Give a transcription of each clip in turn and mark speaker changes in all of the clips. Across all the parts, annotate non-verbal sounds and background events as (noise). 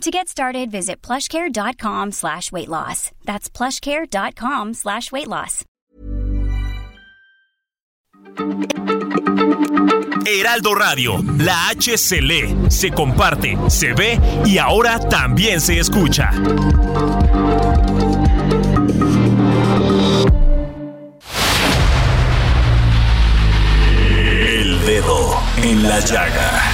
Speaker 1: To get started, visit plushcare.com slash weight loss. That's plushcare.com slash weight loss.
Speaker 2: Heraldo Radio, la H se comparte, se ve y ahora también se escucha. El dedo en la llaga.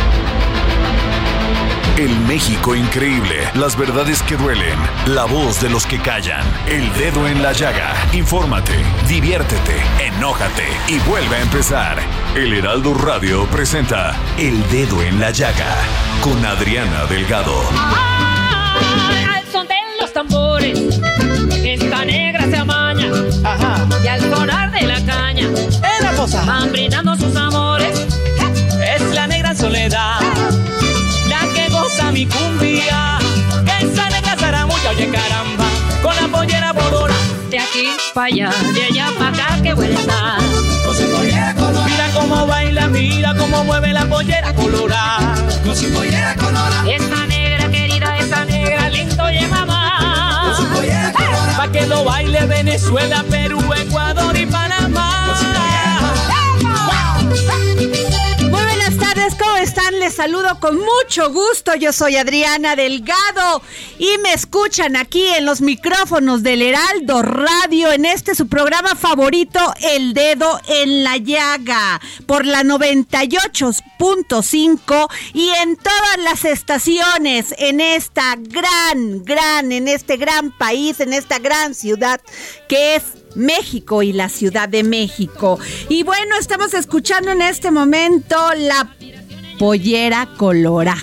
Speaker 2: El México increíble, las verdades que duelen, la voz de los que callan, el dedo en la llaga. Infórmate, diviértete, enójate y vuelve a empezar. El Heraldo Radio presenta El Dedo en la Llaga con Adriana Delgado.
Speaker 3: al son de los tambores, esta negra se amaña. Y al sonar de la caña, van brindando sus amores. Para allá, de allá para acá, que está. Mira cómo baila, mira cómo mueve la pollera colorada. Esta negra querida, esa negra lindo y mamá. Pa' que lo baile Venezuela, Perú, Ecuador y Panamá.
Speaker 4: ¿Cómo están? Les saludo con mucho gusto. Yo soy Adriana Delgado y me escuchan aquí en los micrófonos del Heraldo Radio en este su programa favorito, El Dedo en la Llaga, por la 98.5 y en todas las estaciones en esta gran, gran, en este gran país, en esta gran ciudad que es México y la Ciudad de México. Y bueno, estamos escuchando en este momento la Pollera Colora.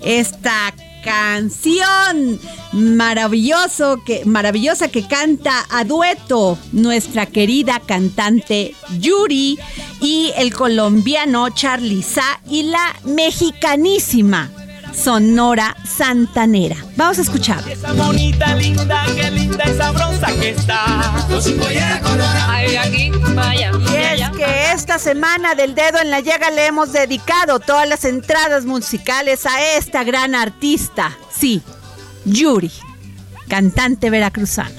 Speaker 4: Esta canción maravilloso que, maravillosa que canta a dueto nuestra querida cantante Yuri y el colombiano Charlie Sa y la mexicanísima Sonora Santanera. Vamos a escuchar.
Speaker 3: Esa bonita, linda, qué linda y sabrosa que está. Ay, aquí, vaya,
Speaker 4: Y es que esta semana del dedo en la llaga le hemos dedicado todas las entradas musicales a esta gran artista. Sí, Yuri, cantante veracruzana.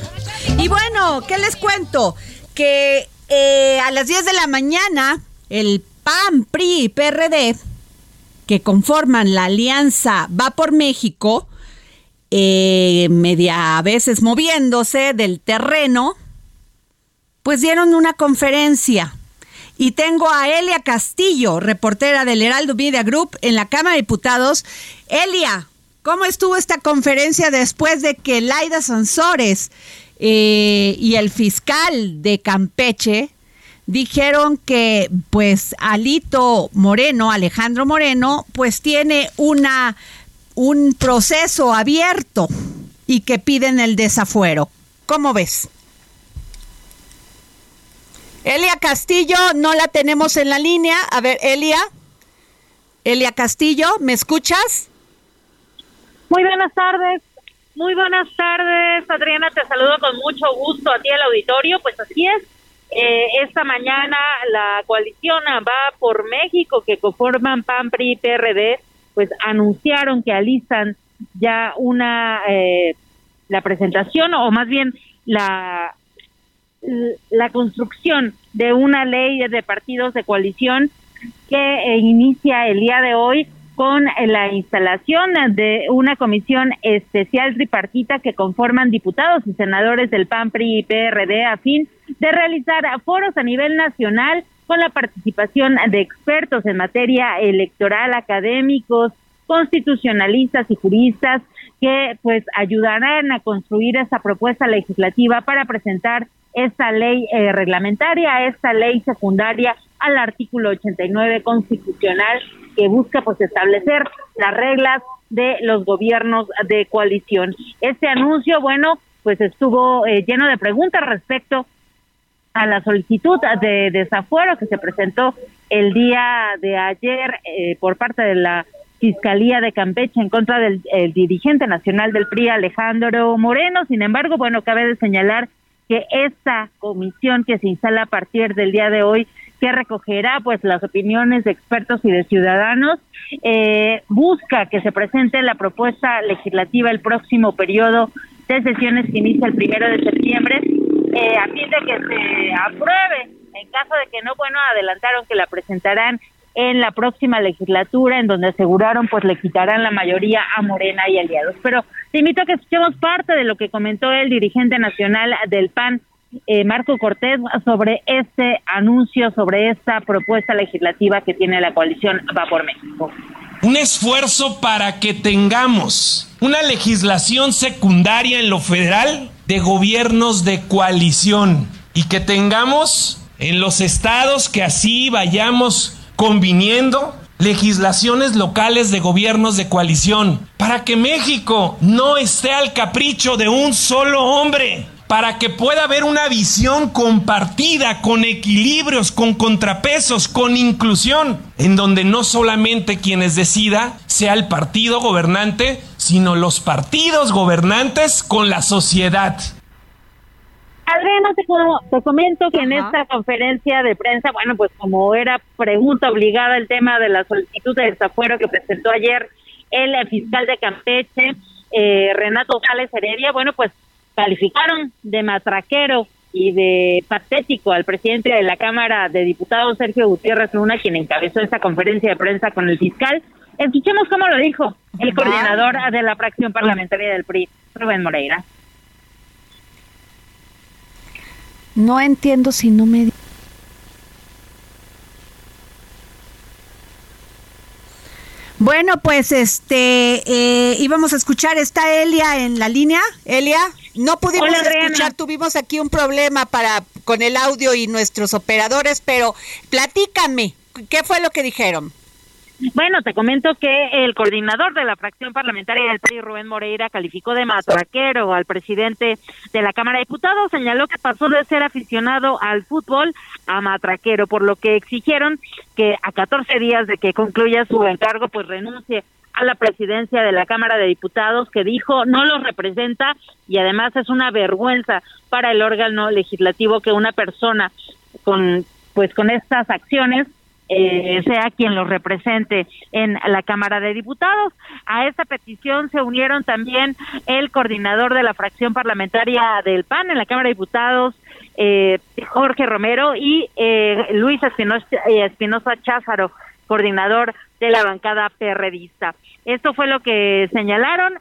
Speaker 4: Y bueno, ¿qué les cuento? Que eh, a las 10 de la mañana el PAN, PRI y PRD, que conforman la alianza Va por México, eh, media a veces moviéndose del terreno, pues dieron una conferencia. Y tengo a Elia Castillo, reportera del Heraldo Media Group en la Cámara de Diputados. Elia, ¿cómo estuvo esta conferencia después de que Laida Sansores eh, y el fiscal de Campeche dijeron que pues Alito Moreno, Alejandro Moreno, pues tiene una un proceso abierto y que piden el desafuero. ¿Cómo ves? Elia Castillo, no la tenemos en la línea. A ver, Elia. Elia Castillo, ¿me escuchas?
Speaker 5: Muy buenas tardes. Muy buenas tardes, Adriana. Te saludo con mucho gusto a ti al auditorio. Pues así es. Eh, esta mañana la coalición va por México, que conforman PAN, PRI y PRD, pues anunciaron que alistan ya una eh, la presentación o más bien la la construcción de una ley de partidos de coalición que inicia el día de hoy con la instalación de una comisión especial tripartita que conforman diputados y senadores del PAN, PRI y PRD a fin de realizar foros a nivel nacional con la participación de expertos en materia electoral, académicos, constitucionalistas y juristas que pues ayudarán a construir esa propuesta legislativa para presentar esta ley eh, reglamentaria, esta ley secundaria al artículo 89 constitucional que busca pues establecer las reglas de los gobiernos de coalición. Este anuncio, bueno, pues estuvo eh, lleno de preguntas respecto a la solicitud de desafuero que se presentó el día de ayer eh, por parte de la Fiscalía de Campeche en contra del dirigente nacional del PRI, Alejandro Moreno. Sin embargo, bueno, cabe de señalar que esta comisión que se instala a partir del día de hoy que recogerá pues las opiniones de expertos y de ciudadanos, eh, busca que se presente la propuesta legislativa el próximo periodo de sesiones que inicia el primero de septiembre, eh, a fin de que se apruebe. En caso de que no, bueno, adelantaron que la presentarán en la próxima legislatura, en donde aseguraron pues le quitarán la mayoría a Morena y aliados. Pero te invito a que escuchemos parte de lo que comentó el dirigente nacional del PAN, eh, Marco Cortés, sobre este anuncio, sobre esta propuesta legislativa que tiene la coalición Va por México.
Speaker 6: Un esfuerzo para que tengamos una legislación secundaria en lo federal de gobiernos de coalición y que tengamos en los estados que así vayamos conviniendo legislaciones locales de gobiernos de coalición, para que México no esté al capricho de un solo hombre, para que pueda haber una visión compartida, con equilibrios, con contrapesos, con inclusión, en donde no solamente quienes decida sea el partido gobernante, sino los partidos gobernantes con la sociedad.
Speaker 5: Adriana, te, comento que en esta conferencia de prensa, bueno, pues como era pregunta obligada el tema de la solicitud de desafuero que presentó ayer el fiscal de Campeche, eh, Renato Sales Heredia, bueno, pues calificaron de matraquero y de patético al presidente de la Cámara de Diputados, Sergio Gutiérrez Luna, quien encabezó esta conferencia de prensa con el fiscal. Escuchemos cómo lo dijo el coordinador de la fracción parlamentaria del PRI, Rubén Moreira.
Speaker 4: No entiendo si no me... Bueno, pues este eh, íbamos a escuchar, está Elia en la línea. Elia, no pudimos escuchar, tuvimos aquí un problema para con el audio y nuestros operadores, pero platícame, ¿qué fue lo que dijeron?
Speaker 5: Bueno, te comento que el coordinador de la fracción parlamentaria del PRI, Rubén Moreira, calificó de matraquero al presidente de la Cámara de Diputados, señaló que pasó de ser aficionado al fútbol a matraquero, por lo que exigieron que a 14 días de que concluya su encargo, pues renuncie a la presidencia de la Cámara de Diputados, que dijo no lo representa y además es una vergüenza para el órgano legislativo que una persona con pues con estas acciones eh, sea quien los represente en la Cámara de Diputados. A esta petición se unieron también el coordinador de la fracción parlamentaria del PAN en la Cámara de Diputados, eh, Jorge Romero, y eh, Luis Espinosa Cházaro, coordinador de la bancada perredista. Esto fue lo que señalaron.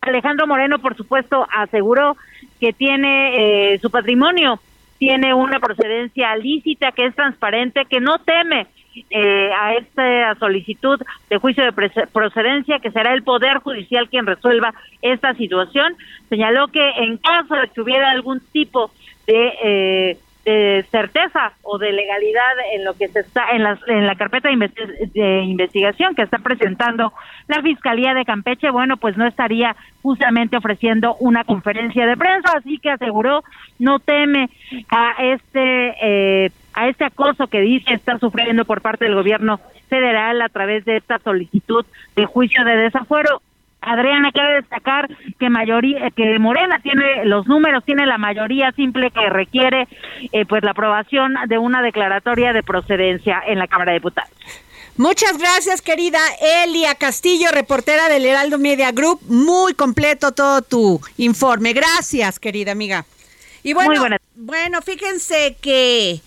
Speaker 5: Alejandro Moreno, por supuesto, aseguró que tiene su patrimonio tiene una procedencia lícita, que es transparente, que no teme eh, a esta solicitud de juicio de procedencia, que será el Poder Judicial quien resuelva esta situación. Señaló que en caso de que hubiera algún tipo de eh, de certeza o de legalidad en lo que se está en la, en la carpeta de, investigación que está presentando la Fiscalía de Campeche, bueno, pues no estaría justamente ofreciendo una conferencia de prensa, así que aseguró no teme a este eh, a este acoso que dice estar sufriendo por parte del gobierno federal a través de esta solicitud de juicio de desafuero. Adriana quiere destacar que mayoría, que Morena tiene los números, tiene la mayoría simple que requiere, eh, pues la aprobación de una declaratoria de procedencia en la Cámara de Diputados.
Speaker 4: Muchas gracias, querida Elia Castillo, reportera del Heraldo Media Group. Muy completo todo tu informe. Gracias, querida amiga. Y bueno, bueno, fíjense que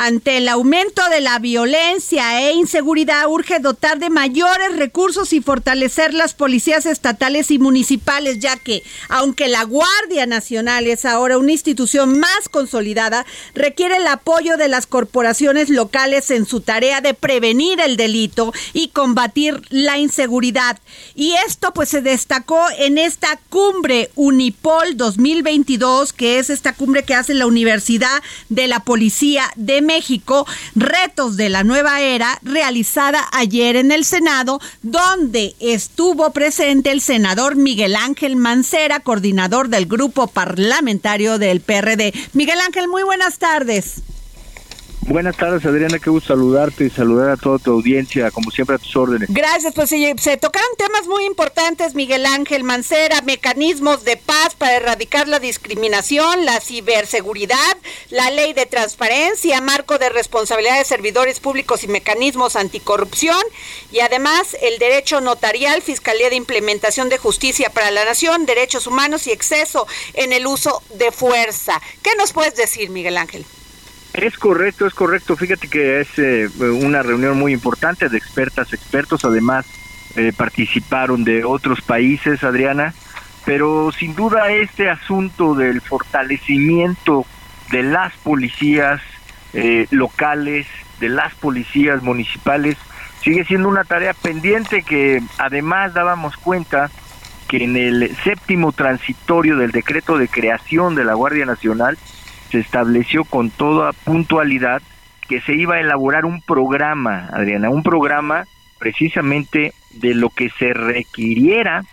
Speaker 4: ante el aumento de la violencia e inseguridad, urge dotar de mayores recursos y fortalecer las policías estatales y municipales, ya que, aunque la Guardia Nacional es ahora una institución más consolidada, requiere el apoyo de las corporaciones locales en su tarea de prevenir el delito y combatir la inseguridad. Y esto pues se destacó en esta cumbre Unipol 2022, que es esta cumbre que hace la Universidad de la Policía de México, Retos de la Nueva Era, realizada ayer en el Senado, donde estuvo presente el senador Miguel Ángel Mancera, coordinador del grupo parlamentario del PRD. Miguel Ángel, muy buenas tardes.
Speaker 7: Buenas tardes, Adriana, qué gusto saludarte y saludar a toda tu audiencia, como siempre a tus órdenes.
Speaker 4: Gracias, pues se, tocaron temas muy importantes, Miguel Ángel Mancera, mecanismos de paz para erradicar la discriminación, la ciberseguridad, la ley de transparencia, marco de responsabilidad de servidores públicos y mecanismos anticorrupción, y además el derecho notarial, Fiscalía de Implementación de Justicia para la Nación, derechos humanos y exceso en el uso de fuerza. ¿Qué nos puedes decir, Miguel Ángel?
Speaker 7: Es correcto, es correcto. Fíjate que es eh, una reunión muy importante de expertas, expertos. Además, eh, participaron de otros países, Adriana. Pero sin duda este asunto del fortalecimiento de las policías eh, locales, de las policías municipales, sigue siendo una tarea pendiente que además dábamos cuenta que en el séptimo transitorio del decreto de creación de la Guardia Nacional se estableció con toda puntualidad que se iba a elaborar un programa, Adriana, un programa precisamente de lo que se requiriera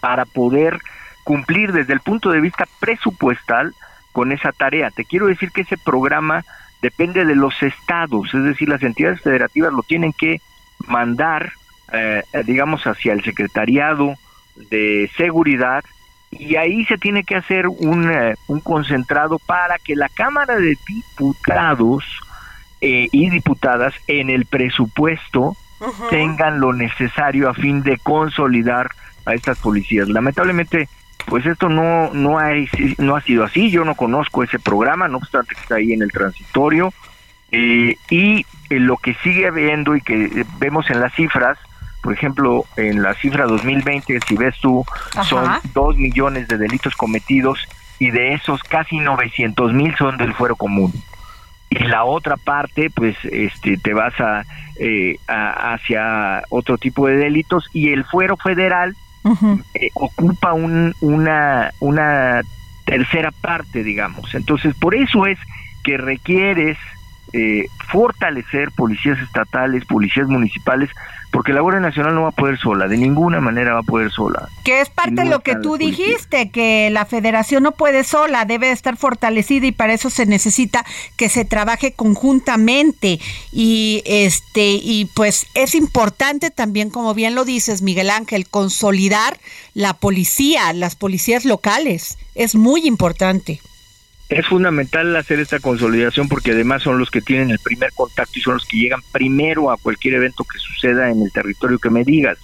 Speaker 7: para poder cumplir desde el punto de vista presupuestal con esa tarea. Te quiero decir que ese programa depende de los estados, es decir, las entidades federativas lo tienen que mandar, eh, digamos, hacia el secretariado de seguridad y ahí se tiene que hacer un, eh, un concentrado para que la Cámara de Diputados eh, y diputadas en el presupuesto tengan lo necesario a fin de consolidar a estas policías. Lamentablemente, pues esto no no ha, no ha sido así. Yo no conozco ese programa, no obstante que está ahí en el transitorio. Eh, y lo que sigue habiendo y que vemos en las cifras por ejemplo, en la cifra 2020, si ves tú, son dos millones de delitos cometidos y de esos casi 900 mil son del fuero común. Y la otra parte, pues, este, te vas eh, a, hacia otro tipo de delitos y el fuero federal eh, ocupa un, una, una tercera parte, digamos. Entonces, por eso es que requieres eh, fortalecer policías estatales, policías municipales, porque la Guardia Nacional no va a poder sola, de ninguna manera va a poder sola.
Speaker 4: Que es parte de lo que tú dijiste, que la federación no puede sola, debe estar fortalecida y para eso se necesita que se trabaje conjuntamente y este y pues es importante también como bien lo dices Miguel Ángel consolidar la policía, las policías locales, es muy importante.
Speaker 7: Es fundamental hacer esta consolidación porque además son los que tienen el primer contacto y son los que llegan primero a cualquier evento que suceda en el territorio que me digas.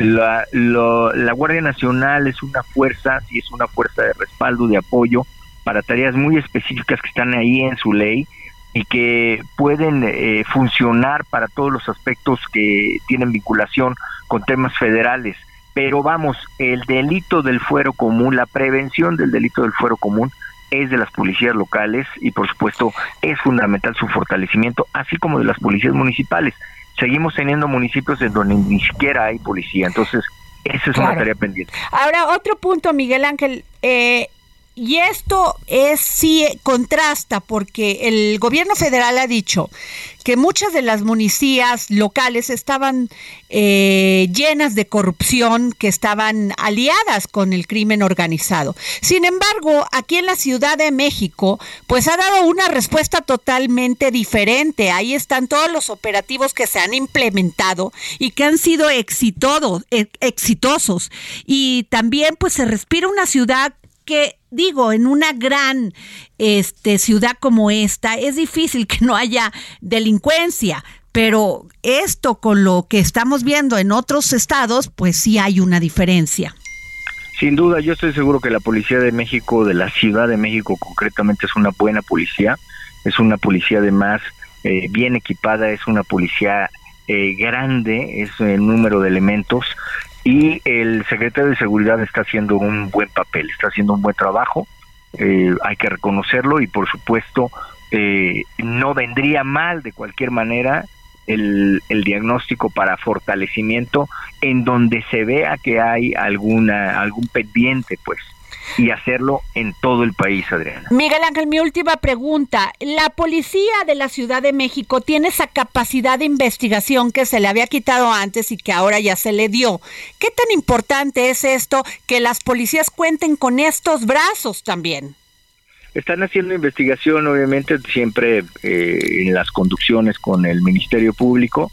Speaker 7: La, la Guardia Nacional es una fuerza, sí es una fuerza de respaldo, de apoyo para tareas muy específicas que están ahí en su ley y que pueden eh, funcionar para todos los aspectos que tienen vinculación con temas federales. Pero vamos, el delito del fuero común, la prevención del delito del fuero común, es de las policías locales y por supuesto es fundamental su fortalecimiento, así como de las policías municipales. Seguimos teniendo municipios en donde ni siquiera hay policía, entonces esa es una tarea pendiente.
Speaker 4: Ahora, otro punto, Miguel Ángel. Eh, y esto es sí contrasta porque el gobierno federal ha dicho que muchas de las municias locales estaban eh, llenas de corrupción, que estaban aliadas con el crimen organizado. Sin embargo, aquí en la Ciudad de México, pues ha dado una respuesta totalmente diferente. Ahí están todos los operativos que se han implementado y que han sido exitosos. exitosos. Y también pues se respira una ciudad que digo, en una gran este, ciudad como esta es difícil que no haya delincuencia, pero esto con lo que estamos viendo en otros estados, pues sí hay una diferencia.
Speaker 7: Sin duda, yo estoy seguro que la Policía de México, de la Ciudad de México concretamente, es una buena policía. es una policía además eh, bien equipada, es una policía eh, grande, es el número de elementos y el secretario de Seguridad está haciendo un buen papel, está haciendo un buen trabajo, eh, hay que reconocerlo y por supuesto no vendría mal de cualquier manera el, el, diagnóstico para fortalecimiento en donde se vea que hay alguna algún pendiente pues y hacerlo en todo el país, Adriana.
Speaker 4: Miguel Ángel, mi última pregunta. ¿La policía de la Ciudad de México tiene esa capacidad de investigación que se le había quitado antes y que ahora ya se le dio? ¿Qué tan importante es esto que las policías cuenten con estos brazos también?
Speaker 7: Están haciendo investigación, obviamente, siempre eh, en las conducciones con el Ministerio Público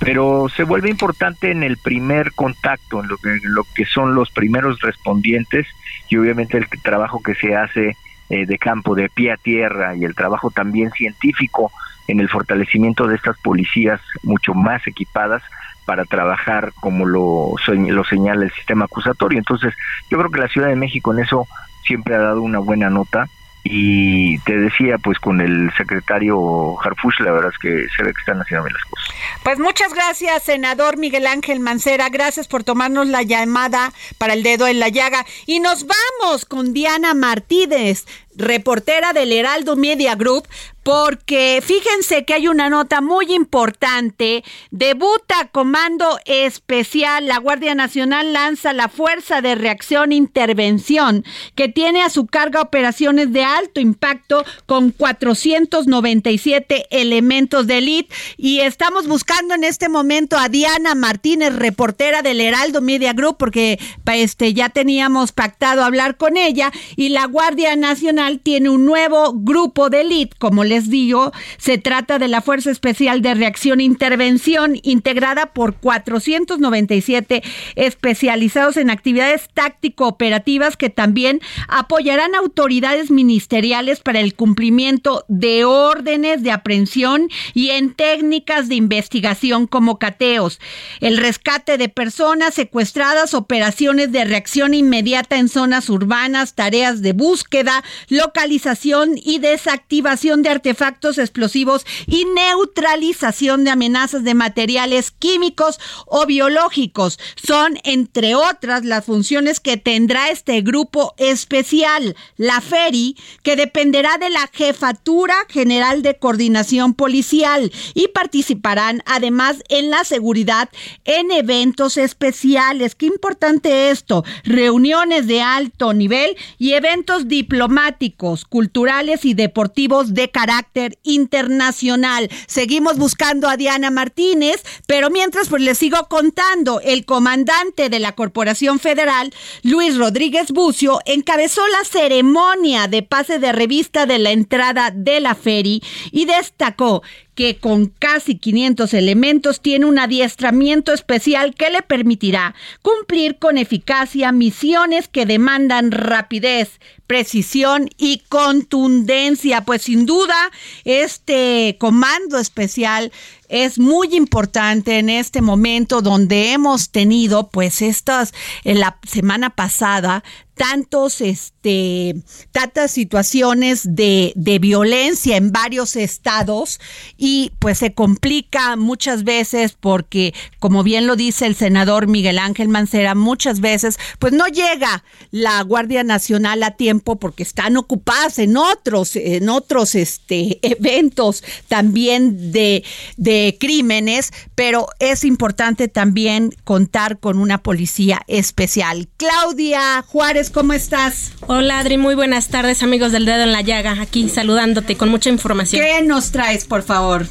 Speaker 7: pero se vuelve importante en el primer contacto, en lo que, lo que son los primeros respondientes y obviamente el trabajo que se hace eh, de campo, de pie a tierra y el trabajo también científico en el fortalecimiento de estas policías mucho más equipadas para trabajar como lo, lo señala el sistema acusatorio. Entonces, yo creo que la Ciudad de México en eso siempre ha dado una buena nota y te decía pues con el secretario Harfush la verdad es que se ve que están haciendo bien las cosas.
Speaker 4: Pues muchas gracias senador Miguel Ángel Mancera, gracias por tomarnos la llamada para el dedo en la llaga y nos vamos con Diana Martínez reportera del Heraldo Media Group, porque fíjense que hay una nota muy importante. Debuta Comando Especial. La Guardia Nacional lanza la Fuerza de Reacción Intervención, que tiene a su carga operaciones de alto impacto con 497 elementos de élite. Y estamos buscando en este momento a Diana Martínez, reportera del Heraldo Media Group, porque este, ya teníamos pactado hablar con ella. Y la Guardia Nacional tiene un nuevo grupo de élite, como les digo, se trata de la Fuerza Especial de Reacción e Intervención, integrada por 497 especializados en actividades táctico-operativas que también apoyarán autoridades ministeriales para el cumplimiento de órdenes de aprehensión y en técnicas de investigación como cateos, el rescate de personas secuestradas, operaciones de reacción inmediata en zonas urbanas, tareas de búsqueda, localización y desactivación de artefactos explosivos y neutralización de amenazas de materiales químicos o biológicos. Son, entre otras, las funciones que tendrá este grupo especial, la FERI, que dependerá de la Jefatura General de Coordinación Policial y participarán además en la seguridad en eventos especiales. Qué importante esto, reuniones de alto nivel y eventos diplomáticos culturales y deportivos de carácter internacional. Seguimos buscando a Diana Martínez, pero mientras pues les sigo contando, el comandante de la Corporación Federal, Luis Rodríguez Bucio, encabezó la ceremonia de pase de revista de la entrada de la feria y destacó que con casi 500 elementos tiene un adiestramiento especial que le permitirá cumplir con eficacia misiones que demandan rapidez, precisión y contundencia. Pues sin duda, este comando especial es muy importante en este momento donde hemos tenido, pues estas, en la semana pasada, tantos, este, tantas situaciones de, de, violencia en varios estados y pues se complica muchas veces porque, como bien lo dice el senador Miguel Ángel Mancera, muchas veces pues no llega la Guardia Nacional a tiempo porque están ocupadas en otros, en otros este, eventos también de, de crímenes, pero es importante también contar con una policía especial. Claudia Juárez, ¿cómo estás?
Speaker 8: Hola Adri, muy buenas tardes amigos del dedo en la llaga, aquí saludándote con mucha información.
Speaker 4: ¿Qué nos traes, por favor?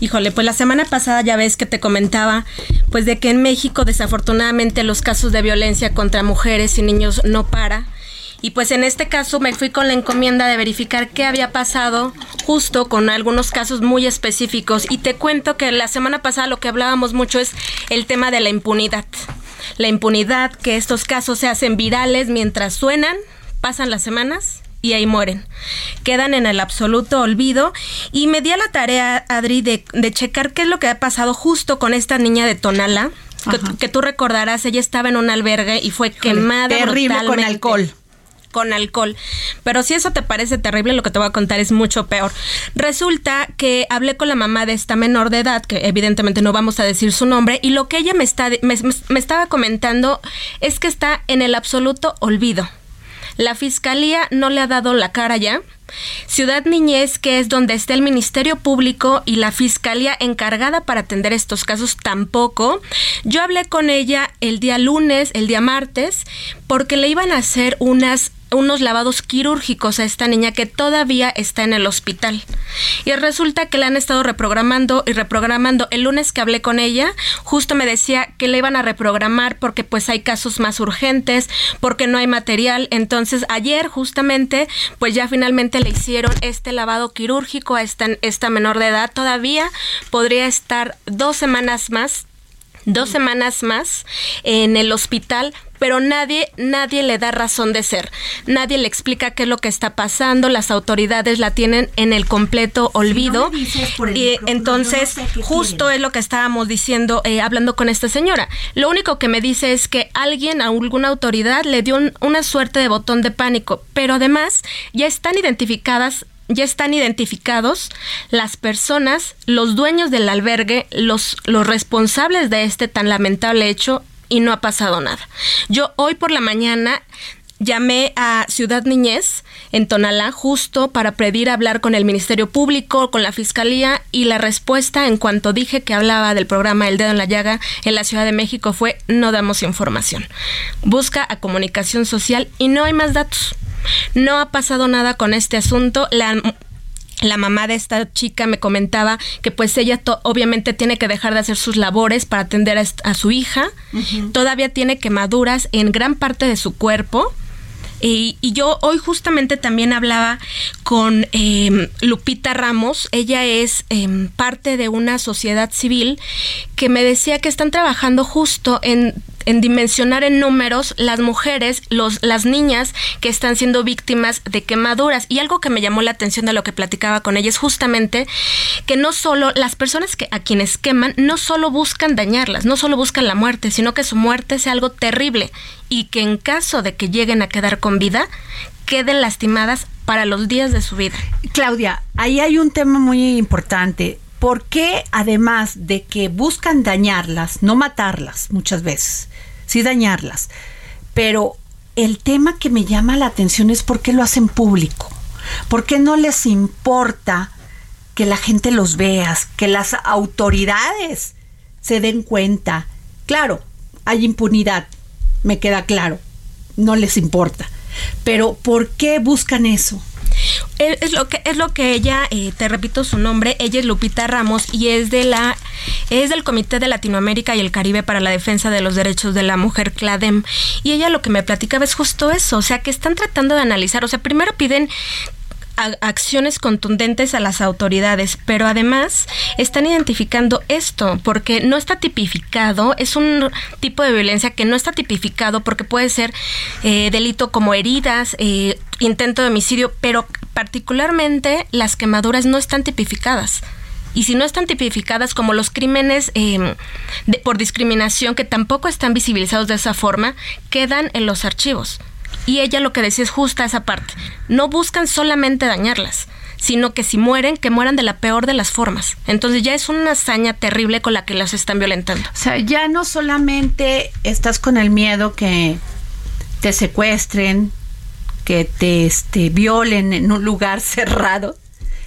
Speaker 8: Híjole, pues la semana pasada ya ves que te comentaba, pues de que en México desafortunadamente los casos de violencia contra mujeres y niños no para. Y pues en este caso me fui con la encomienda de verificar qué había pasado justo con algunos casos muy específicos. Y te cuento que la semana pasada lo que hablábamos mucho es el tema de la impunidad la impunidad, que estos casos se hacen virales mientras suenan, pasan las semanas y ahí mueren. Quedan en el absoluto olvido y me di a la tarea, Adri, de, checar qué es lo que ha pasado justo con esta niña de Tonala. Que, tú recordarás, ella estaba en un albergue y fue quemada.
Speaker 4: Terrible con alcohol
Speaker 8: con alcohol. Pero si eso te parece terrible, lo que te voy a contar es mucho peor. Resulta que hablé con la mamá de esta menor de edad, que evidentemente no vamos a decir su nombre, y lo que ella me, está, me estaba comentando es que está en el absoluto olvido. La fiscalía no le ha dado la cara ya. Ciudad Niñez, que es donde está el Ministerio Público y la Fiscalía encargada para atender estos casos, tampoco. Yo hablé con ella el día lunes, el día martes, porque le iban a hacer unas unos lavados quirúrgicos a esta niña que todavía está en el hospital. Y resulta que la han estado reprogramando y reprogramando. El lunes que hablé con ella, justo me decía que le iban a reprogramar porque pues hay casos más urgentes, porque no hay material. Entonces ayer justamente pues ya finalmente le hicieron este lavado quirúrgico a esta, esta menor de edad. Todavía podría estar dos semanas más dos semanas más en el hospital pero nadie, nadie le da razón de ser. Nadie le explica qué es lo que está pasando. Las autoridades la tienen en el completo olvido. y entonces, justo es lo que estábamos diciendo, eh, hablando con esta señora. Lo único que me dice es que alguien, a alguna autoridad, le dio una suerte de botón de pánico. Pero además, ya están identificadas ya están identificados las personas, los dueños del albergue, los, los responsables de este tan lamentable hecho y no ha pasado nada. Yo hoy por la mañana llamé a Ciudad Niñez en Tonalá justo para pedir hablar con el Ministerio Público, con la Fiscalía y la respuesta en cuanto dije que hablaba del programa El Dedo en la Llaga en la Ciudad de México fue no damos información. Busca a comunicación social y no hay más datos. No ha pasado nada con este asunto. La la mamá de esta chica me comentaba que pues ella obviamente tiene que dejar de hacer sus labores para atender a, su hija. Todavía tiene quemaduras en gran parte de su cuerpo. Y, yo hoy justamente también hablaba con em, Lupita Ramos, ella es em, parte de una sociedad civil que me decía que están trabajando justo en en dimensionar en números las mujeres, los, las niñas que están siendo víctimas de quemaduras. Y algo que me llamó la atención de lo que platicaba con ella es justamente que no solo las personas que a quienes queman no solo buscan dañarlas, no solo buscan la muerte, sino que su muerte sea algo terrible y que en caso de que lleguen a quedar con vida, queden lastimadas para los días de su vida.
Speaker 4: Claudia, ahí hay un tema muy importante. ¿Por qué además de que buscan dañarlas, no matarlas muchas veces, sí dañarlas. Pero el tema que me llama la atención es por qué lo hacen público. ¿Por qué no les importa que la gente los vea, que las autoridades se den cuenta? Claro, hay impunidad, me queda claro, no les importa. Pero ¿por qué buscan eso?
Speaker 8: Es lo que es lo que ella, eh, te repito su nombre, ella es Lupita Ramos y es de la es del Comité de Latinoamérica y el Caribe para la Defensa de los Derechos de la Mujer CLADEM. Y ella lo que me platicaba es justo eso, o sea que están tratando de analizar, o sea primero piden acciones contundentes a las autoridades, pero además están identificando esto porque no está tipificado, es un tipo de violencia que no está tipificado porque puede ser eh, delito como heridas, eh, intento de homicidio, pero particularmente las quemaduras no están tipificadas. Y si no están tipificadas como los crímenes em, por discriminación que tampoco están visibilizados de esa forma, quedan en los archivos. Y ella lo que decía es justa esa parte. No buscan solamente dañarlas, sino que si mueren, que mueran de la peor de las formas. Entonces ya es una hazaña terrible con la que las están violentando.
Speaker 4: O sea, ya no solamente estás con el miedo que te secuestren, que te este, violen en un lugar (laughs) cerrado,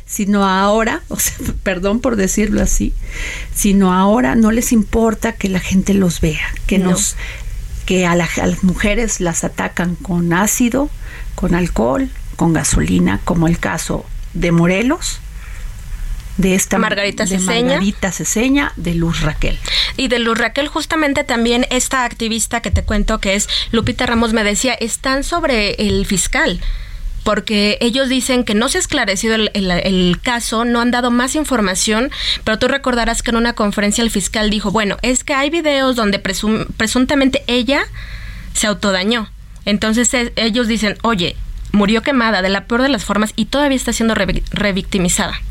Speaker 4: sino ahora, (laughs) o sea, perdón por decirlo así, sino ahora no les importa que la gente los vea, que nos que a, las mujeres las atacan con ácido, con alcohol, con gasolina, como el caso de Morelos, de esta
Speaker 8: Margarita
Speaker 4: de Margarita Ceseña, de Luz Raquel.
Speaker 8: Y de Luz Raquel, justamente también esta activista que te cuento, que es Lupita Ramos, me decía, están sobre el fiscal porque ellos dicen que no se ha esclarecido el, caso, no han dado más información, pero tú recordarás que en una conferencia el fiscal dijo, bueno, es que hay videos donde presuntamente ella se autodañó. Entonces e, ellos dicen, oye, murió quemada de la peor de las formas y todavía está siendo revictimizada.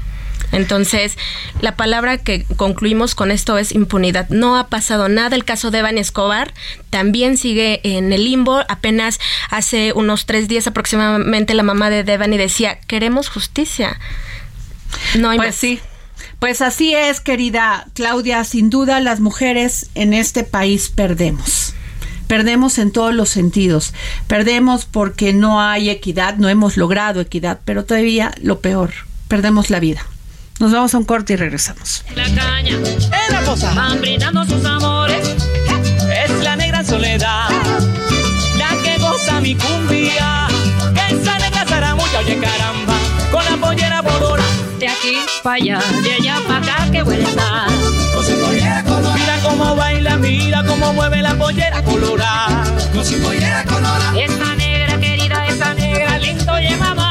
Speaker 8: Entonces, la palabra que concluimos con esto es impunidad. No ha pasado nada. El caso de Evan Escobar también sigue en el limbo. Apenas hace unos tres días aproximadamente la mamá de Devani decía, queremos justicia.
Speaker 4: No hay pues sí. Pues así es, querida Claudia. Sin duda las mujeres en este país perdemos. Perdemos en todos los sentidos. Perdemos porque no hay equidad, no hemos logrado equidad, pero todavía lo peor, perdemos la vida. Nos vamos a un corte y regresamos.
Speaker 3: La caña, en la cosa, van brindando sus amores. Es la negra soledad, la que goza mi cumbia. Esa negra zaramulla, oye caramba, con la pollera bodora. De aquí para allá, de allá para acá, que buena está. Mira cómo baila, mira cómo mueve la pollera colorada. Con su pollera colorada. Esa negra querida, esa negra lindo lleva más.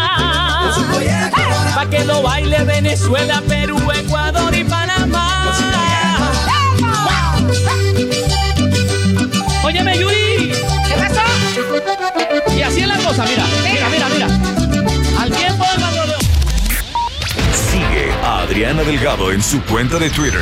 Speaker 3: Pa' que lo baile Venezuela, Perú, Ecuador y Panamá. Óyeme, Yuri. ¿Qué pasó? Y así es la cosa, mira. Mira, mira, mira. Al tiempo del
Speaker 2: Sigue a Adriana Delgado en su cuenta de Twitter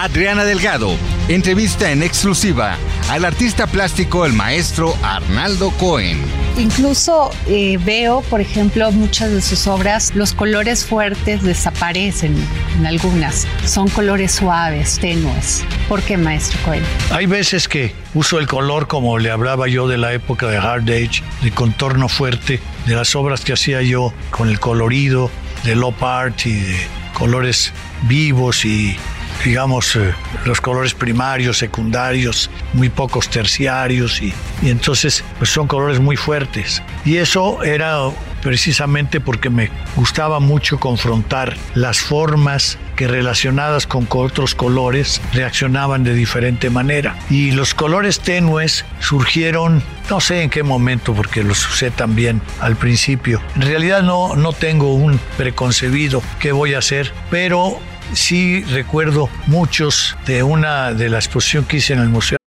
Speaker 9: Adriana Delgado entrevista en exclusiva al artista plástico el maestro Arnaldo Cohen.
Speaker 10: Incluso eh, veo, por ejemplo, muchas de sus obras, los colores fuertes desaparecen en algunas. Son colores suaves, tenues. ¿Por qué, maestro Cohen?
Speaker 11: Hay veces que uso el color como le hablaba yo de la época de Hard Age, de contorno fuerte, de las obras que hacía yo con el colorido, de low art y de colores vivos y digamos, eh, los colores primarios, secundarios, muy pocos terciarios y, y entonces pues son colores muy fuertes. Y eso era precisamente porque me gustaba mucho confrontar las formas que relacionadas con otros colores reaccionaban de diferente manera. Y los colores tenues surgieron, no sé en qué momento, porque los usé también al principio. En realidad no, no tengo un preconcebido qué voy a hacer, pero sí recuerdo muchos de una de la exposición que hice en el museo.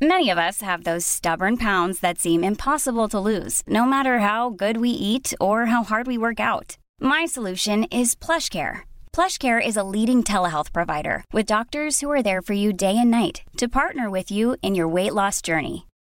Speaker 1: Many of us have those stubborn pounds that seem impossible to lose, no matter how good we eat or how hard we work out. My solution is PlushCare. PlushCare is a leading telehealth provider with doctors who are there for you day and night to partner with you in your weight loss journey.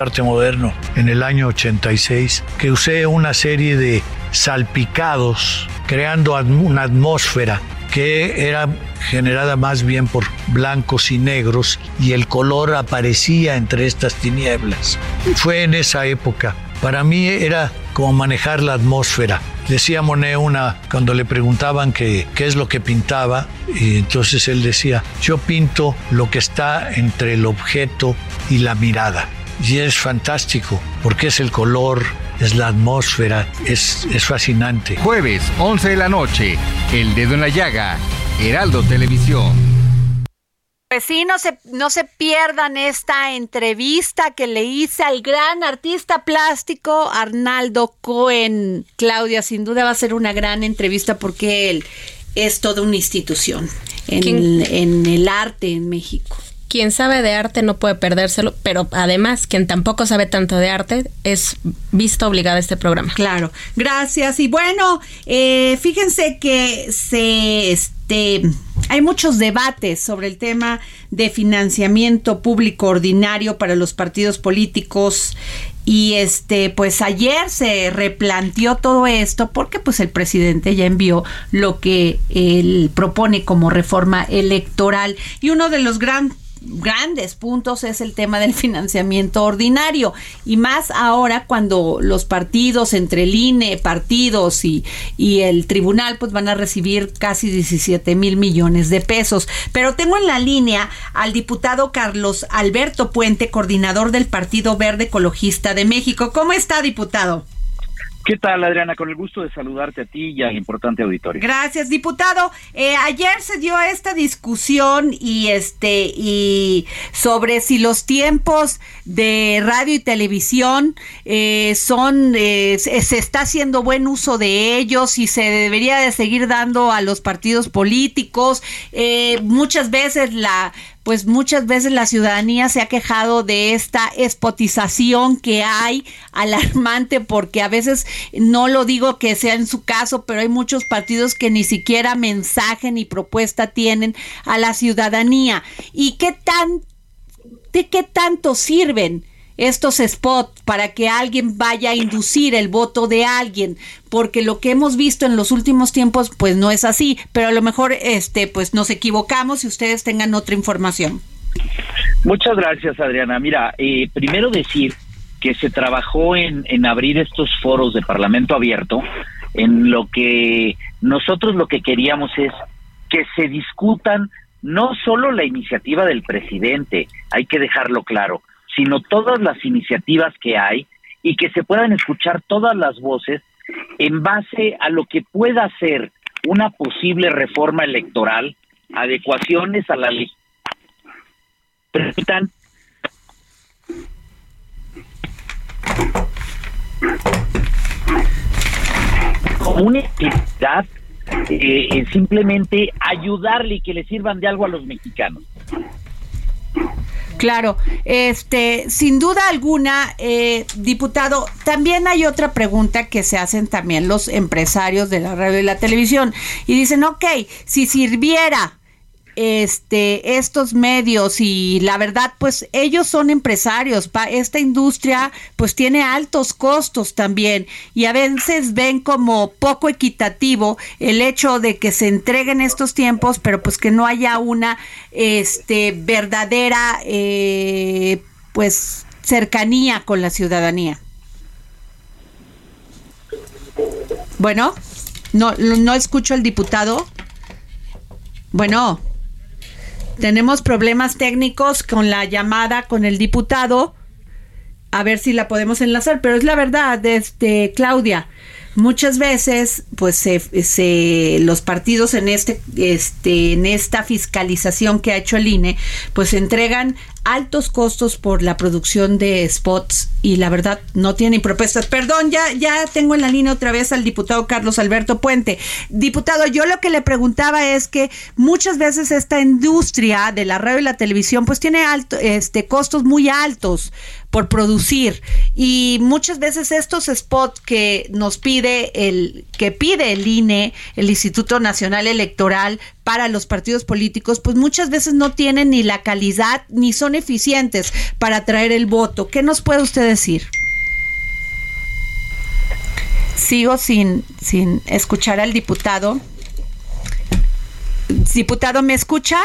Speaker 11: Arte moderno en el año 86, que usé una serie de salpicados creando una atmósfera que era generada más bien por blancos y negros y el color aparecía entre estas tinieblas. Fue en esa época. Para mí era como manejar la atmósfera. Decía Monet una, cuando le preguntaban qué es lo que pintaba, y entonces él decía, yo pinto lo que está entre el objeto y la mirada. Y es fantástico, porque es el color, es la atmósfera, es, es fascinante.
Speaker 9: Jueves, 11 de la noche, El Dedo en la Llaga, Heraldo Televisión.
Speaker 4: Pues sí, no se, no se pierdan esta entrevista que le hice al gran artista plástico Arnaldo Cohen. Claudia, sin duda va a ser una gran entrevista porque él es toda una institución en, en el arte en México
Speaker 8: quien sabe de arte no puede perdérselo, pero además quien tampoco sabe tanto de arte es visto obligado a este programa.
Speaker 4: Claro, gracias. Y bueno, eh, fíjense que se este hay muchos debates sobre el tema de financiamiento público ordinario para los partidos políticos y este pues ayer se replanteó todo esto porque pues el presidente ya envió lo que él propone como reforma electoral y uno de los grandes grandes puntos es el tema del financiamiento ordinario y más ahora cuando los partidos entre el INE, partidos y, y el tribunal pues van a recibir casi 17 mil millones de pesos. Pero tengo en la línea al diputado Carlos Alberto Puente, coordinador del Partido Verde Ecologista de México. ¿Cómo está, diputado?
Speaker 12: ¿Qué tal, Adriana? Con el gusto de saludarte a ti y al importante auditorio.
Speaker 4: Gracias, diputado. Eh, ayer se dio esta discusión y este y sobre si los tiempos de radio y televisión eh, son eh, se está haciendo buen uso de ellos y se debería de seguir dando a los partidos políticos. muchas veces la pues muchas veces la ciudadanía se ha quejado de esta espotización que hay alarmante porque a veces no lo digo que sea en su caso, pero hay muchos partidos que ni siquiera mensaje ni propuesta tienen a la ciudadanía. ¿Y qué tan de qué tanto sirven? estos spots para que alguien vaya a inducir el voto de alguien, porque lo que hemos visto en los últimos tiempos pues no es así, pero a lo mejor este pues nos equivocamos y ustedes tengan otra información.
Speaker 12: Muchas gracias, Adriana. Mira, eh, primero decir que se trabajó en, en abrir estos foros de Parlamento abierto, en lo que nosotros lo que queríamos es que se discutan no solo la iniciativa del presidente, hay que dejarlo claro, sino todas las iniciativas que hay y que se puedan escuchar todas las voces en base a lo que pueda ser una posible reforma electoral, adecuaciones a la ley. Permitan como una actividad eh, simplemente ayudarle y que le sirvan de algo a los mexicanos.
Speaker 4: Claro, este, sin duda alguna, eh, diputado, también hay otra pregunta que se hacen también los empresarios de la radio y la televisión. Y dicen, ok, si sirviera este estos medios y la verdad pues ellos son empresarios. Esta industria pues tiene altos costos también. Y a veces ven como poco equitativo el hecho de que se entreguen estos tiempos pero pues que no haya una este verdadera eh, pues cercanía con la ciudadanía. Bueno no no escucho al diputado. Bueno tenemos problemas técnicos con la llamada con el diputado. A ver si la podemos enlazar, pero es la verdad, este, Claudia. Muchas veces, pues, se, los partidos en este, este, en esta fiscalización que ha hecho el INE, pues entregan altos costos por la producción de spots y la verdad no tienen propuestas. Perdón, ya, ya tengo en la línea otra vez al diputado Carlos Alberto Puente. Diputado, yo lo que le preguntaba es que muchas veces esta industria de la radio y la televisión pues tiene alto, este, costos muy altos por producir y muchas veces estos spots que nos pide el que pide el INE, el Instituto Nacional Electoral para los partidos políticos, pues muchas veces no tienen ni la calidad ni son eficientes para atraer el voto. ¿Qué nos puede usted decir? Sigo sin, sin escuchar al diputado. Diputado, ¿me escucha?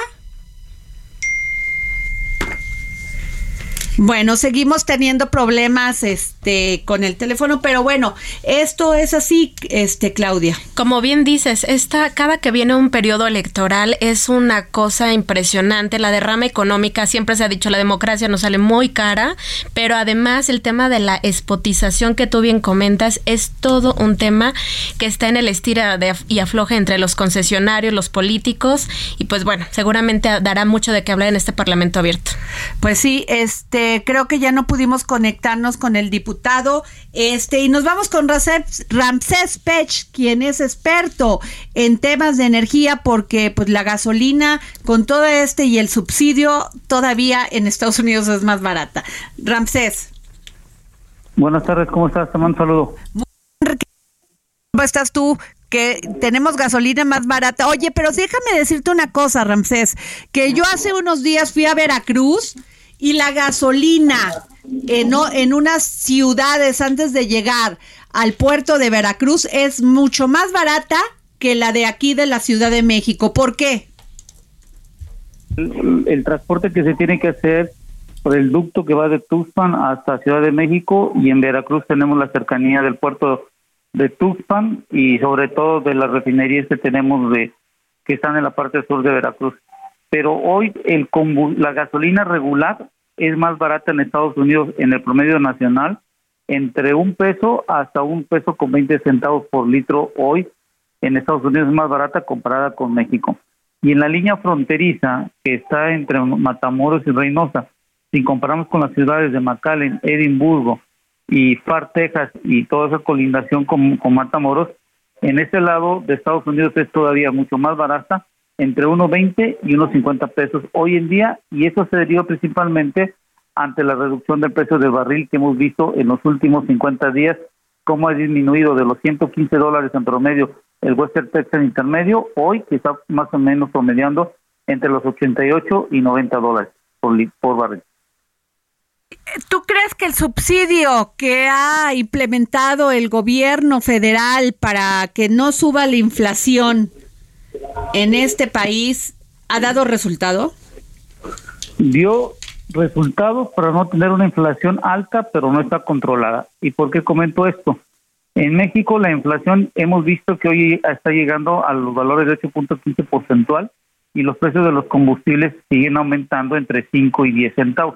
Speaker 4: Bueno, seguimos teniendo problemas este con el teléfono, pero bueno, esto es así, este Claudia.
Speaker 8: Como bien dices, esta cada que viene un periodo electoral es una cosa impresionante, la derrama económica, siempre se ha dicho la democracia nos sale muy cara, pero además el tema de la espotización que tú bien comentas es todo un tema que está en el estira de, y afloje entre los concesionarios, los políticos y pues bueno, seguramente dará mucho de qué hablar en este Parlamento abierto.
Speaker 4: Pues sí, este creo que ya no pudimos conectarnos con el diputado. Este, y nos vamos con Ramsés Pech, quien es experto en temas de energía, porque pues la gasolina con todo este y el subsidio todavía en Estados Unidos es más barata. Ramsés.
Speaker 13: Buenas tardes, ¿cómo estás? Te mando un saludo.
Speaker 4: ¿Cómo estás tú? que tenemos gasolina más barata. Oye, pero déjame decirte una cosa, Ramsés, que yo hace unos días fui a Veracruz y la gasolina en, en unas ciudades antes de llegar al puerto de Veracruz es mucho más barata que la de aquí de la Ciudad de México. ¿Por qué?
Speaker 13: El, transporte que se tiene que hacer por el ducto que va de Tuxpan hasta Ciudad de México y en Veracruz tenemos la cercanía del puerto de Tuxpan y sobre todo de las refinerías que tenemos de que están en la parte sur de Veracruz pero hoy el la gasolina regular es más barata en Estados Unidos en el promedio nacional entre un peso hasta un peso con 20 centavos por litro hoy en Estados Unidos es más barata comparada con México. Y en la línea fronteriza que está entre Matamoros y Reynosa, si comparamos con las ciudades de McAllen, Edimburgo y Far, Texas y toda esa colindación con, con Matamoros, en ese lado de Estados Unidos es todavía mucho más barata entre 1.20 y 1.50 pesos hoy en día y eso se deriva principalmente ante la reducción del precio del barril que hemos visto en los últimos 50 días, cómo ha disminuido de los 115 dólares en promedio el Western Texas intermedio, hoy que está más o menos promediando entre los 88 y 90 dólares por, por barril.
Speaker 4: ¿Tú crees que el subsidio que ha implementado el gobierno federal para que no suba la inflación en este país ha dado resultado?
Speaker 13: Dio resultados para no tener una inflación alta, pero no está controlada. ¿Y por qué comento esto? En México la inflación hemos visto que hoy está llegando a los valores de 8.15 porcentual y los precios de los combustibles siguen aumentando entre 5 y 10 centavos.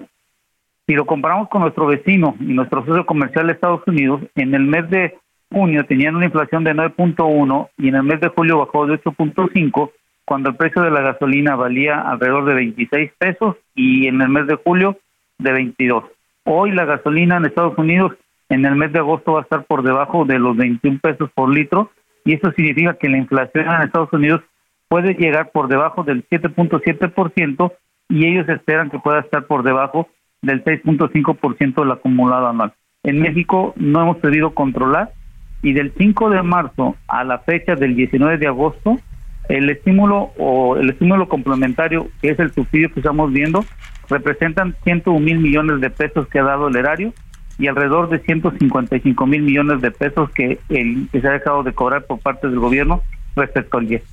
Speaker 13: Si lo comparamos con nuestro vecino y nuestro socio comercial de Estados Unidos, en el mes de junio tenían una inflación de 9.1 y en el mes de julio bajó de 8.5 cuando el precio de la gasolina valía alrededor de 26 pesos y en el mes de julio de 22. Hoy la gasolina en Estados Unidos en el mes de agosto va a estar por debajo de los 21 pesos por litro y eso significa que la inflación en Estados Unidos puede llegar por debajo del 7.7% y ellos esperan que pueda estar por debajo del 6.5% del acumulado anual. En México no hemos podido controlar y del 5 de marzo a la fecha del 19 de agosto, el estímulo o el estímulo complementario, que es el subsidio que estamos viendo, representan 101 mil millones de pesos que ha dado el erario y alrededor de 155 mil millones de pesos que, el, que se ha dejado de cobrar por parte del gobierno respecto al 10.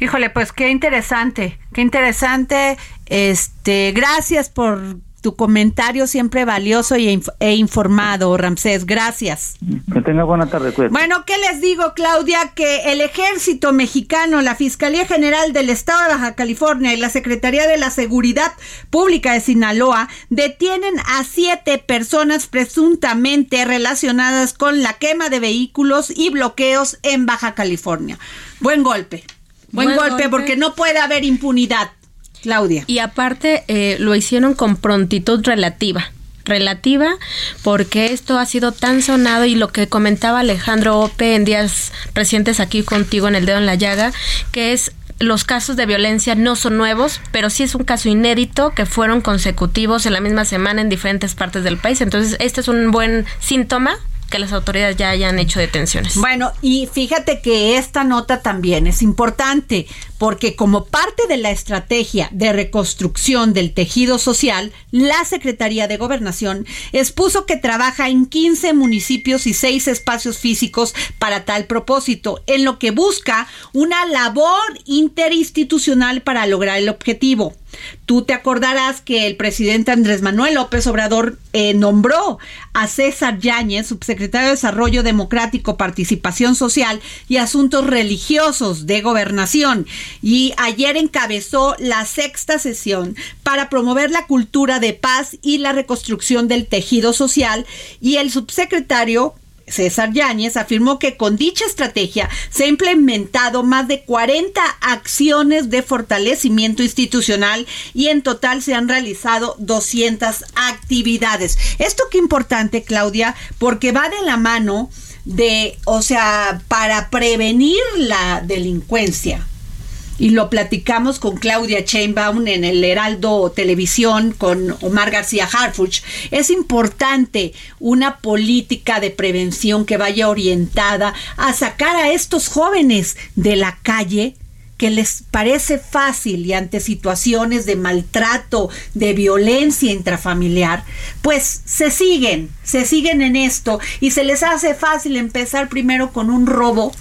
Speaker 4: Híjole, pues qué interesante, qué interesante. Este, gracias por tu comentario siempre valioso y, e informado, Ramsés. Gracias.
Speaker 13: Que tenga buena tarde.
Speaker 4: Bueno, ¿qué les digo, Claudia? Que el ejército mexicano, la Fiscalía General del Estado de Baja California y la Secretaría de la Seguridad Pública de Sinaloa detienen a siete personas presuntamente relacionadas con la quema de vehículos y bloqueos en Baja California. Buen golpe. Buen, golpe porque no puede haber impunidad. Claudia.
Speaker 8: Y aparte eh, lo hicieron con prontitud relativa relativa porque esto ha sido tan sonado y lo que comentaba Alejandro Ope en días recientes aquí contigo en el dedo en la llaga, que es los casos de violencia no son nuevos, pero sí es un caso inédito que fueron consecutivos en la misma semana en diferentes partes del país. Entonces, este es un buen síntoma que las autoridades ya hayan hecho detenciones.
Speaker 4: Bueno, y fíjate que esta nota también es importante porque como parte de la estrategia de reconstrucción del tejido social, la Secretaría de Gobernación expuso que trabaja en 15 municipios y 6 espacios físicos para tal propósito, en lo que busca una labor interinstitucional para lograr el objetivo. Tú te acordarás que el presidente Andrés Manuel López Obrador eh, nombró a César Yáñez, subsecretario de Desarrollo Democrático, Participación Social y Asuntos Religiosos de Gobernación. Y ayer encabezó la sexta sesión para promover la cultura de paz y la reconstrucción del tejido social. Y el subsecretario César Yáñez afirmó que con dicha estrategia se ha implementado más de 40 acciones de fortalecimiento institucional y en total se han realizado 200 actividades. Esto qué importante, Claudia, porque va de la mano de, o sea, para prevenir la delincuencia y lo platicamos con Claudia Chainbaum en el Heraldo Televisión, con Omar García Harfuch. Es importante una política de prevención que vaya orientada a sacar a estos jóvenes de la calle que les parece fácil y ante situaciones de maltrato, de violencia intrafamiliar, pues se siguen, se siguen en esto y se les hace fácil empezar primero con un robo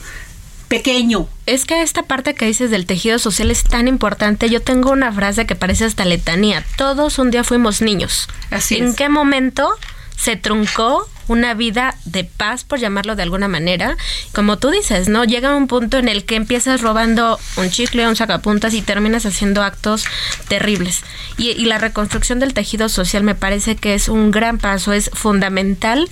Speaker 4: pequeño.
Speaker 8: Es que esta parte que dices del tejido social es tan importante. Yo tengo una frase que parece hasta letanía. Todos un día fuimos niños.
Speaker 4: Así
Speaker 8: ¿En qué momento se truncó una vida de paz, por llamarlo de alguna manera. Como tú dices, ¿no? Llega un punto en el que empiezas robando un chicle, un sacapuntas y terminas haciendo actos terribles. Y, y, la reconstrucción del tejido social me parece que es un gran paso, es fundamental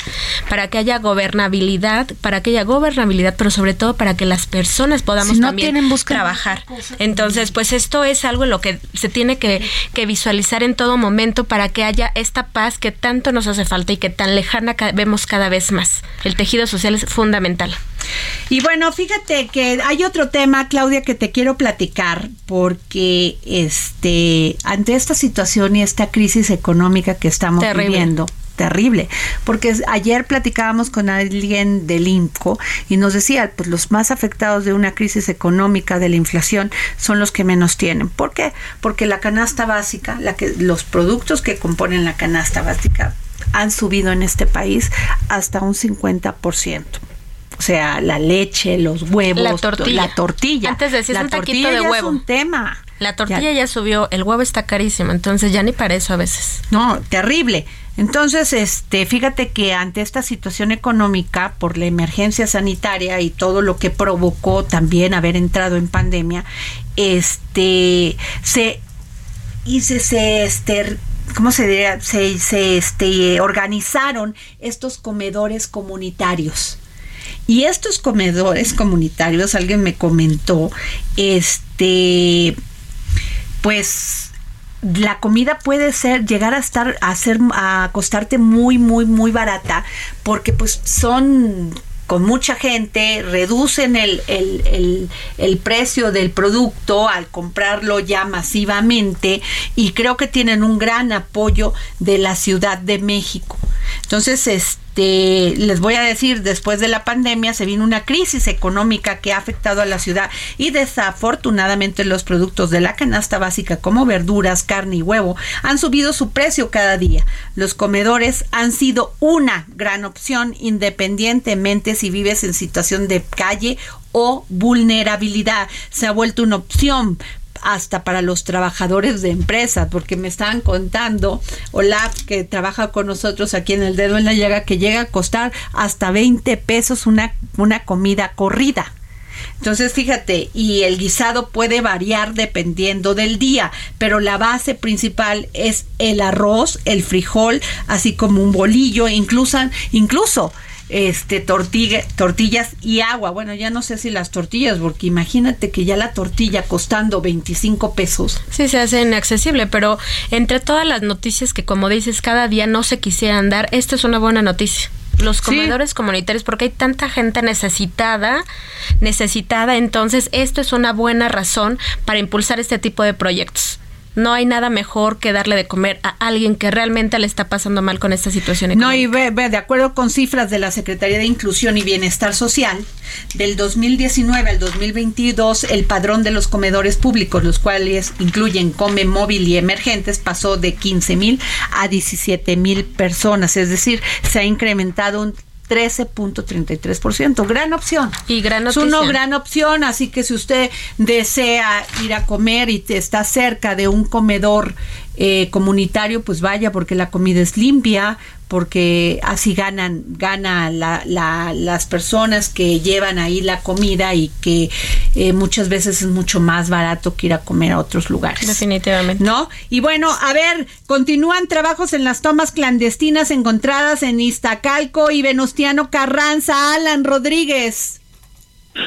Speaker 8: para que haya gobernabilidad, para que haya gobernabilidad, pero sobre todo para que las personas podamos
Speaker 4: si no
Speaker 8: también
Speaker 4: tienen,
Speaker 8: trabajar. Entonces, pues esto es algo en lo que se tiene que, que visualizar en todo momento para que haya esta paz que tanto nos hace falta y que tan lejana vemos cada vez más. El tejido social es fundamental.
Speaker 4: Y bueno, fíjate que hay otro tema, Claudia, que te quiero platicar, porque este, ante esta situación y esta crisis económica que estamos
Speaker 8: Terrible.
Speaker 4: viviendo, terrible, porque ayer platicábamos con alguien del INCO y nos decía, pues los más afectados de una crisis económica, de la inflación, son los que menos tienen. ¿Por qué? Porque la canasta básica, la que, los productos que componen la canasta básica han subido en este país hasta un 50%. O sea, la leche, los huevos,
Speaker 8: la tortilla.
Speaker 4: La tortilla.
Speaker 8: Antes decías
Speaker 4: la
Speaker 8: un taquito
Speaker 4: tortilla
Speaker 8: de
Speaker 4: ya
Speaker 8: huevo.
Speaker 4: Es un tema.
Speaker 8: La tortilla ya. ya subió, el huevo está carísimo, entonces ya ni para eso a veces.
Speaker 4: No, terrible. Entonces, este, fíjate que ante esta situación económica por la emergencia sanitaria y todo lo que provocó también haber entrado en pandemia, este, se y se, se este, ¿cómo se diría? Se, se este, organizaron estos comedores comunitarios. Y estos comedores comunitarios, alguien me comentó, este, pues la comida puede ser llegar a estar a ser a costarte muy muy muy barata porque pues son con mucha gente, reducen el, el, el, precio del producto al comprarlo ya masivamente y creo que tienen un gran apoyo de la Ciudad de México. Entonces, este, les voy a decir, después de la pandemia se vino una crisis económica que ha afectado a la ciudad y desafortunadamente los productos de la canasta básica como verduras, carne y huevo han subido su precio cada día. Los comedores han sido una gran opción independientemente si vives en situación de calle o vulnerabilidad. Se ha vuelto una opción hasta para los trabajadores de empresas, porque me estaban contando, Olaf, que trabaja con nosotros aquí en el dedo en la llaga, que llega a costar hasta 20 pesos una, una comida corrida. Entonces, fíjate, y el guisado puede variar dependiendo del día, pero la base principal es el arroz, el frijol, así como un bolillo, incluso, incluso este tortilla, tortillas y agua. Bueno, ya no sé si las tortillas, porque imagínate que ya la tortilla costando 25 pesos.
Speaker 8: Sí, se hace inaccesible, pero entre todas las noticias que como dices cada día no se quisieran dar, esta es una buena noticia los comedores sí. comunitarios porque hay tanta gente necesitada, necesitada, entonces esto es una buena razón para impulsar este tipo de proyectos. No hay nada mejor que darle de comer a alguien que realmente le está pasando mal con esta situación económica.
Speaker 4: No, y ve, ve, de acuerdo con cifras de la Secretaría de Inclusión y Bienestar Social, del 2019 al 2022, el padrón de los comedores públicos, los cuales incluyen Come Móvil y Emergentes, pasó de 15 mil a 17 mil personas. Es decir, se ha incrementado un 13.33%. Gran opción.
Speaker 8: Y gran
Speaker 4: Es
Speaker 8: noticia.
Speaker 4: una gran opción, así que si usted desea ir a comer y te- está cerca de un comedor eh, comunitario, pues vaya porque la comida es limpia, porque así ganan gana la- la- las personas que llevan ahí la comida y que eh, muchas veces es mucho más barato que ir a comer a otros lugares.
Speaker 8: Definitivamente.
Speaker 4: ¿No? Y bueno, a ver, continúan trabajos en las tomas clandestinas encontradas en Iztacalco y Venustiano Carranza. Alan Rodríguez.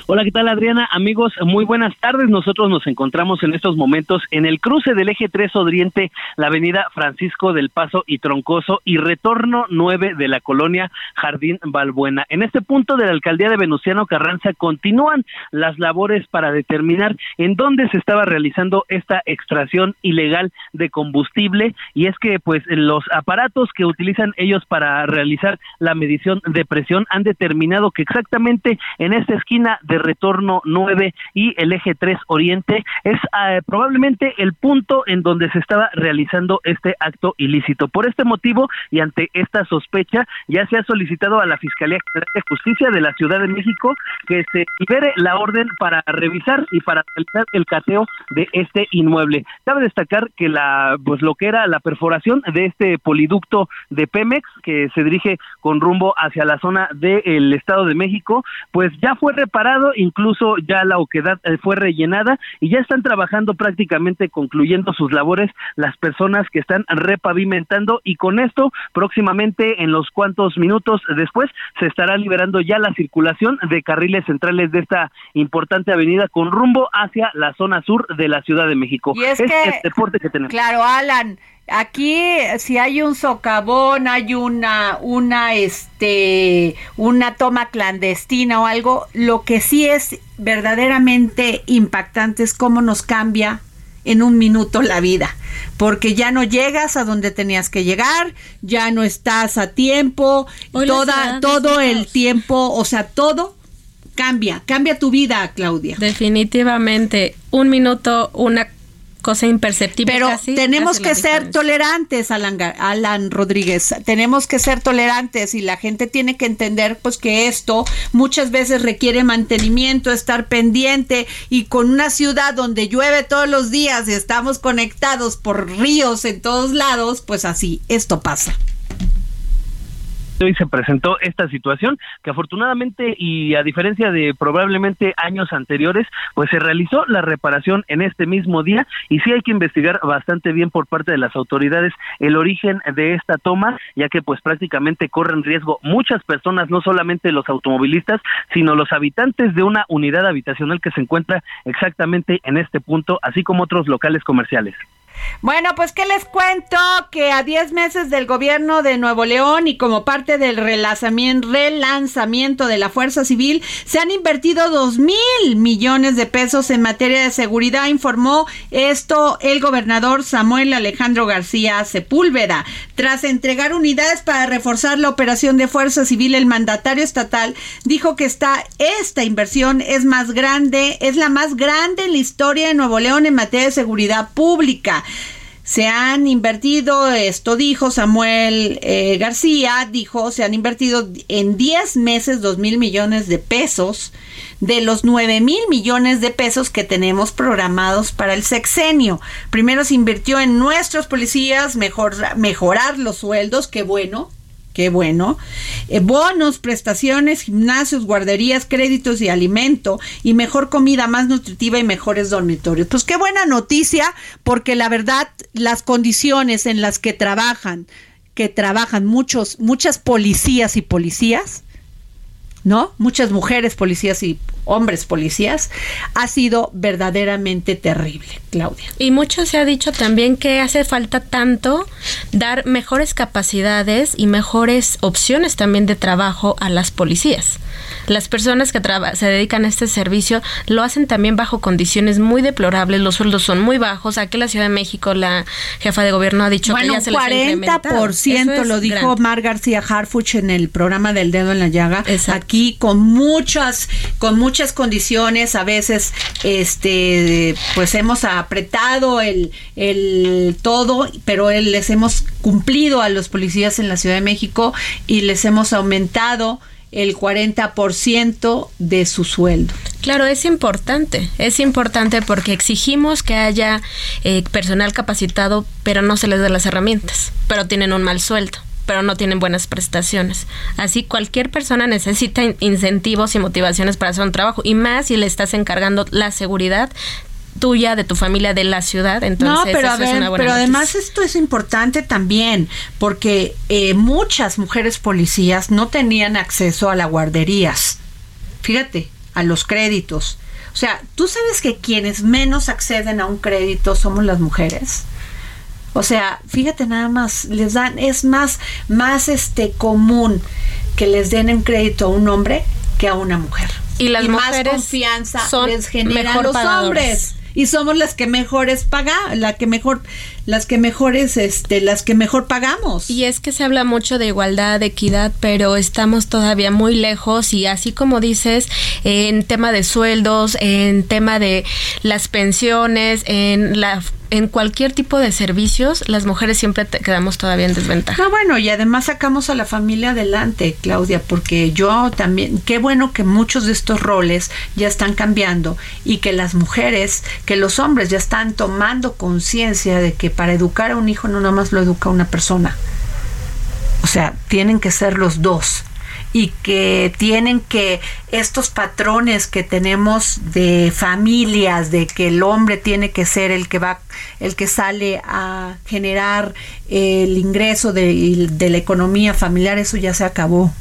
Speaker 14: Hola, ¿qué tal Adriana? Amigos, muy buenas tardes. Nosotros nos encontramos en estos momentos en el cruce del eje 3 Oriente, la avenida Francisco del Paso y Troncoso y retorno 9 de la colonia Jardín Balbuena. En este punto de la alcaldía de Venustiano Carranza continúan las labores para determinar en dónde se estaba realizando esta extracción ilegal de combustible y es que pues los aparatos que utilizan ellos para realizar la medición de presión han determinado que exactamente en esta esquina de retorno 9 y el eje 3 Oriente es eh, probablemente el punto en donde se estaba realizando este acto ilícito. Por este motivo y ante esta sospecha ya se ha solicitado a la Fiscalía General de Justicia de la Ciudad de México que se libere la orden para revisar y para realizar el cateo de este inmueble. Cabe destacar que la pues lo que era la perforación de este poliducto de Pemex que se dirige con rumbo hacia la zona del Estado de México, pues ya fue reparado, incluso ya la oquedad eh, fue rellenada y ya están trabajando prácticamente concluyendo sus labores las personas que están repavimentando y con esto próximamente en los cuantos minutos después se estará liberando ya la circulación de carriles centrales de esta importante avenida con rumbo hacia la zona sur de la Ciudad de México.
Speaker 4: Y es
Speaker 14: es
Speaker 4: que-
Speaker 14: el deporte que tenemos.
Speaker 4: Claro, Alan, aquí si hay un socavón, hay una, una, este, una toma clandestina o algo, lo que sí es verdaderamente impactante es cómo nos cambia en un minuto la vida, porque ya no llegas a donde tenías que llegar, ya no estás a tiempo,
Speaker 8: Hoy
Speaker 4: toda, todo el tiempo, o sea, todo cambia, cambia tu vida, Claudia.
Speaker 8: Definitivamente. Un minuto, una cosa imperceptible.
Speaker 4: Pero
Speaker 8: casi,
Speaker 4: tenemos que ser
Speaker 8: diferencia.
Speaker 4: tolerantes, Alan, Alan Rodríguez. Tenemos que ser tolerantes y la gente tiene que entender pues que esto muchas veces requiere mantenimiento, estar pendiente y con una ciudad donde llueve todos los días y estamos conectados por ríos en todos lados, pues así, esto pasa.
Speaker 14: Hoy se presentó esta situación que afortunadamente y a diferencia de probablemente años anteriores, pues se realizó la reparación en este mismo día y sí hay que investigar bastante bien por parte de las autoridades el origen de esta toma, ya que pues prácticamente corren riesgo muchas personas, no solamente los automovilistas, sino los habitantes de una unidad habitacional que se encuentra exactamente en este punto, así como otros locales comerciales.
Speaker 4: Bueno, pues que les cuento que a 10 meses del gobierno de Nuevo León y como parte del relanzamiento, de la Fuerza Civil, se han invertido 2 mil millones de pesos en materia de seguridad, informó esto el gobernador Samuel Alejandro García Sepúlveda. Tras entregar unidades para reforzar la operación de Fuerza Civil, el mandatario estatal dijo que esta, esta inversión es más grande, es la más grande en la historia de Nuevo León en materia de seguridad pública. Se han invertido, esto dijo Samuel eh, García, dijo, se han invertido en 10 meses 2 mil millones de pesos de los 9 mil millones de pesos que tenemos programados para el sexenio. Primero se invirtió en nuestros policías, mejor, mejorar los sueldos, qué bueno, Qué bueno. Eh, bonos, prestaciones, gimnasios, guarderías, créditos y alimento y mejor comida más nutritiva y mejores dormitorios. Pues qué buena noticia porque la verdad las condiciones en las que trabajan, que trabajan muchos muchas policías y policías, ¿no? Muchas mujeres policías y hombres policías, ha sido verdaderamente terrible, Claudia.
Speaker 8: Y mucho se ha dicho también que hace falta tanto dar mejores capacidades y mejores opciones también de trabajo a las policías. Las personas que traba- se dedican a este servicio lo hacen también bajo condiciones muy deplorables, los sueldos son muy bajos. Aquí en la Ciudad de México la jefa de gobierno ha dicho
Speaker 4: Bueno,
Speaker 8: que ya se les ha incrementado.
Speaker 4: 40%
Speaker 8: Eso es
Speaker 4: lo dijo. Mar García Harfuch en el programa del dedo en la llaga. Aquí con muchas, con muchas muchas condiciones, a veces, este, pues hemos apretado el, el todo, pero les hemos cumplido a los policías en la Ciudad de México y les hemos aumentado el 40% de su sueldo.
Speaker 8: Claro, es importante, es importante porque exigimos que haya eh, personal capacitado, pero no se les da las herramientas, pero tienen un mal sueldo pero no tienen buenas prestaciones. Así cualquier persona necesita incentivos y motivaciones para hacer un trabajo y más si le estás encargando la seguridad tuya, de tu familia, de la ciudad. Entonces,
Speaker 4: no, pero a ver, pero además esto es importante también porque eh, muchas mujeres policías no tenían acceso a las guarderías. Fíjate, a los créditos. O sea, tú sabes que quienes menos acceden a un crédito somos las mujeres. O sea, fíjate nada más, les dan, es más, más este común que les den un crédito a un hombre que a una mujer.
Speaker 8: Y las
Speaker 4: mujeres más confianza son les generan los hombres y somos las que mejores paga, la que mejor, las que mejores, este, las que mejor pagamos.
Speaker 8: Y es que se habla mucho de igualdad, de equidad, pero estamos todavía muy lejos y así como dices, en tema de sueldos, en tema de las pensiones, en la en cualquier tipo de servicios, las mujeres siempre quedamos todavía en desventaja.
Speaker 4: No, bueno, y además sacamos a la familia adelante, Claudia, porque yo también, qué bueno que muchos de estos roles ya están cambiando y que las mujeres, que los hombres ya están tomando conciencia de que para educar a un hijo no nada más lo educa una persona. O sea, tienen que ser los dos y que tienen que estos patrones que tenemos de familias, de que el hombre tiene que ser el que va, el que sale a generar el ingreso de, de la economía familiar, eso ya se acabó.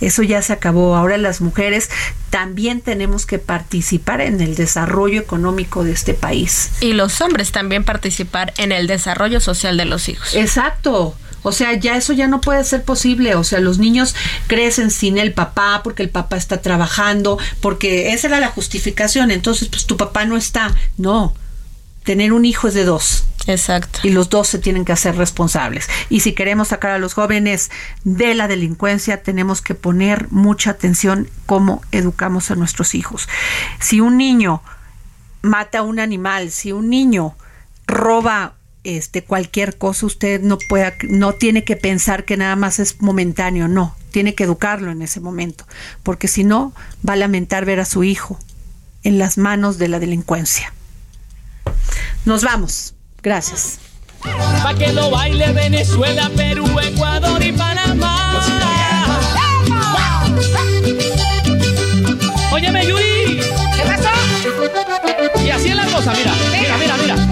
Speaker 4: Eso ya se acabó. Ahora las mujeres también tenemos que participar en el desarrollo económico de este país.
Speaker 8: Y los hombres también participar en el desarrollo social de los hijos.
Speaker 4: Exacto. O sea, ya eso ya no puede ser posible. O sea, los niños crecen sin el papá porque el papá está trabajando, porque esa era la justificación. Entonces, pues tu papá no está. No, tener un hijo es de dos.
Speaker 8: Exacto.
Speaker 4: Y los dos se tienen que hacer responsables. Y si queremos sacar a los jóvenes de la delincuencia, tenemos que poner mucha atención cómo educamos a nuestros hijos. Si un niño mata a un animal, si un niño roba este cualquier cosa usted no pueda no tiene que pensar que nada más es momentáneo, no, tiene que educarlo en ese momento, porque si no va a lamentar ver a su hijo en las manos de la delincuencia. Nos vamos. Gracias.
Speaker 3: Pa que lo baile Venezuela, Perú, Ecuador y Panamá. Óyeme, Yuri. ¿Qué pasó? Y así es la cosa, mira, mira, mira, mira.